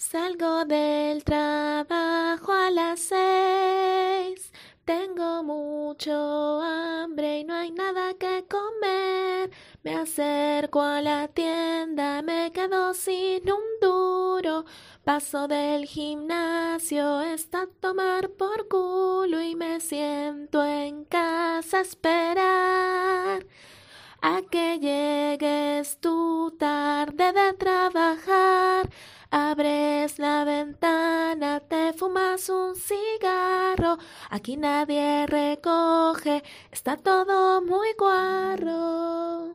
Salgo del trabajo a las seis. Tengo mucho hambre y no hay nada que comer. Me acerco a la tienda, me quedo sin un duro. Paso del gimnasio, está a tomar por culo y me siento en casa a esperar a que llegues tú tarde de trabajar. Abres la ventana, te fumas un cigarro, aquí nadie recoge, está todo muy guarro.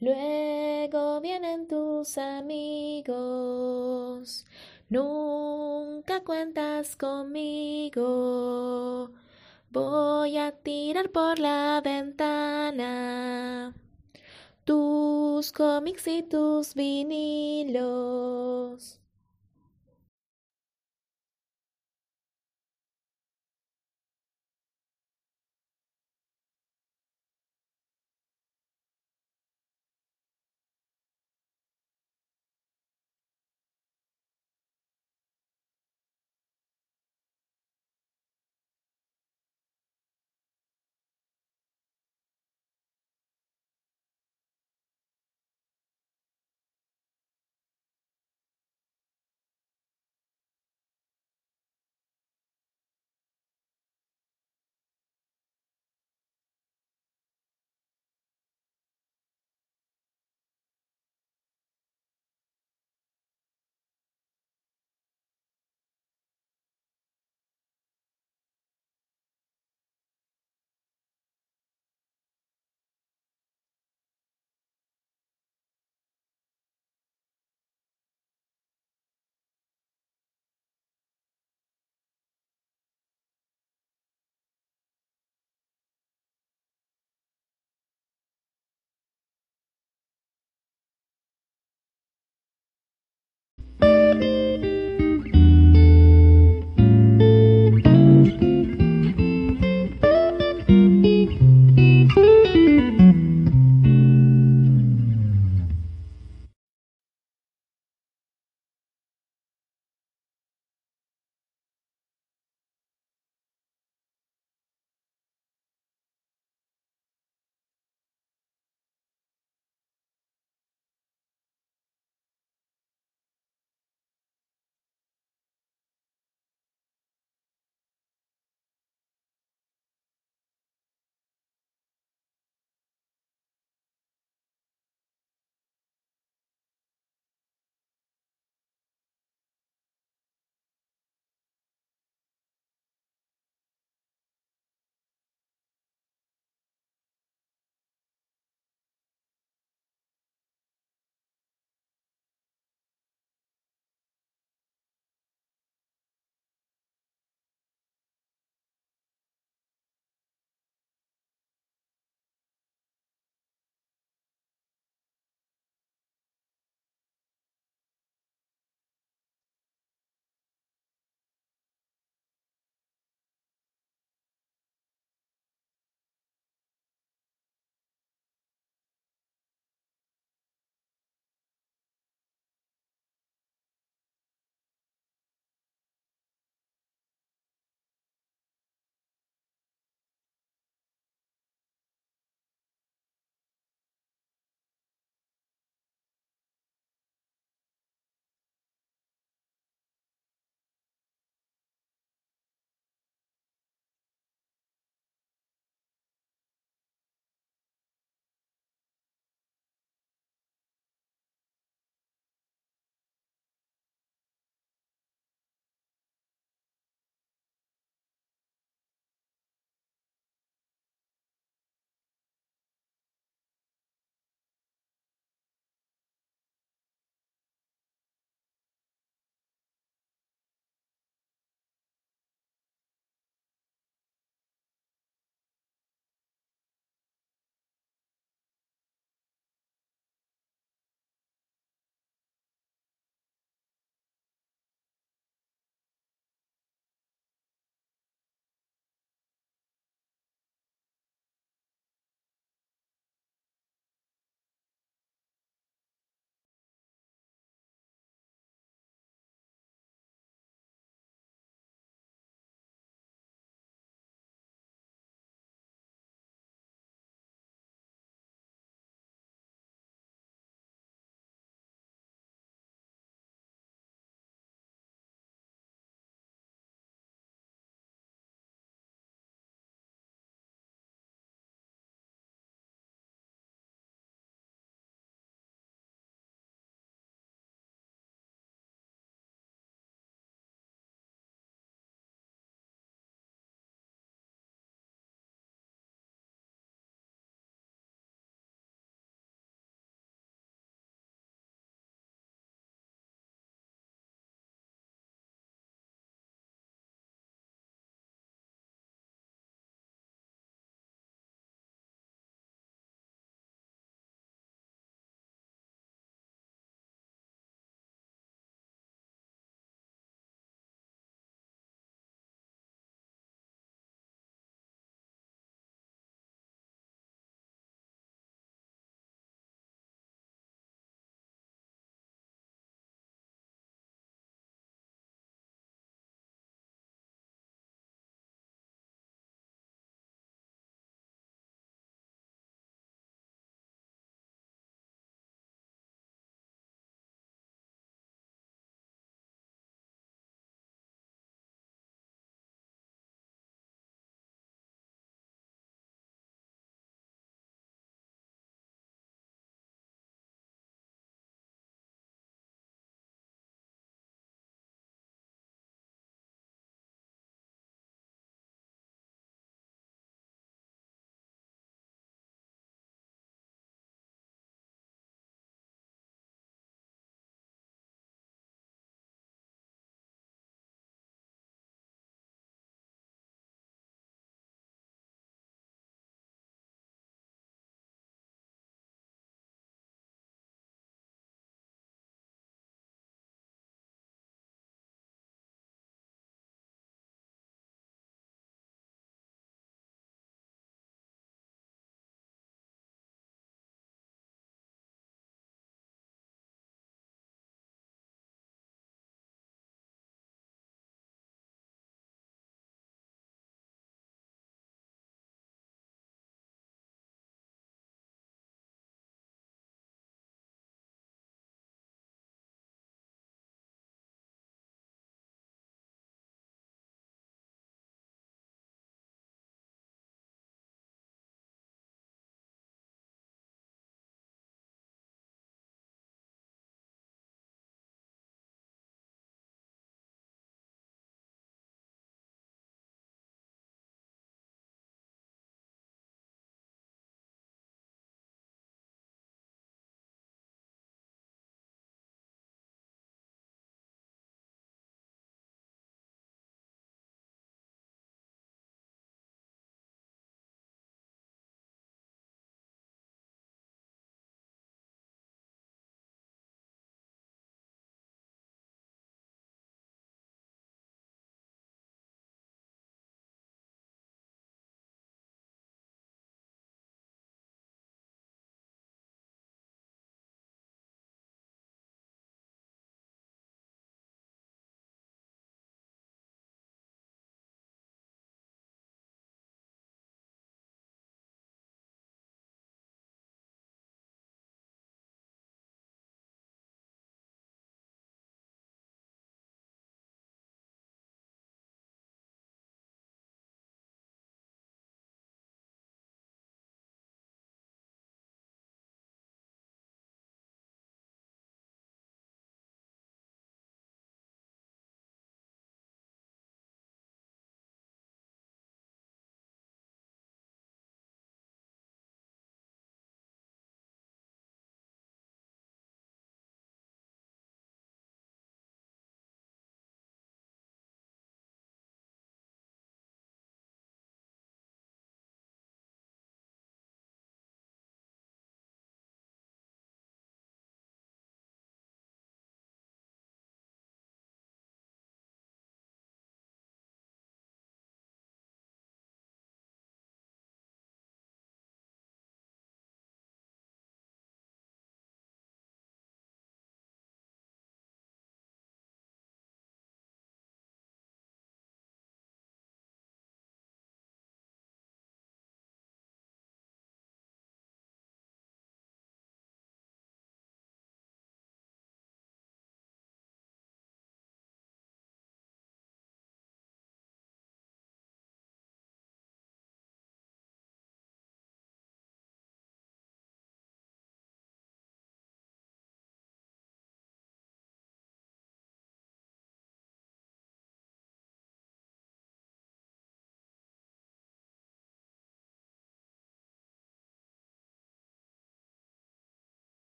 Luego vienen tus amigos, nunca cuentas conmigo. Voy a tirar por la ventana tus cómics y tus vinilos.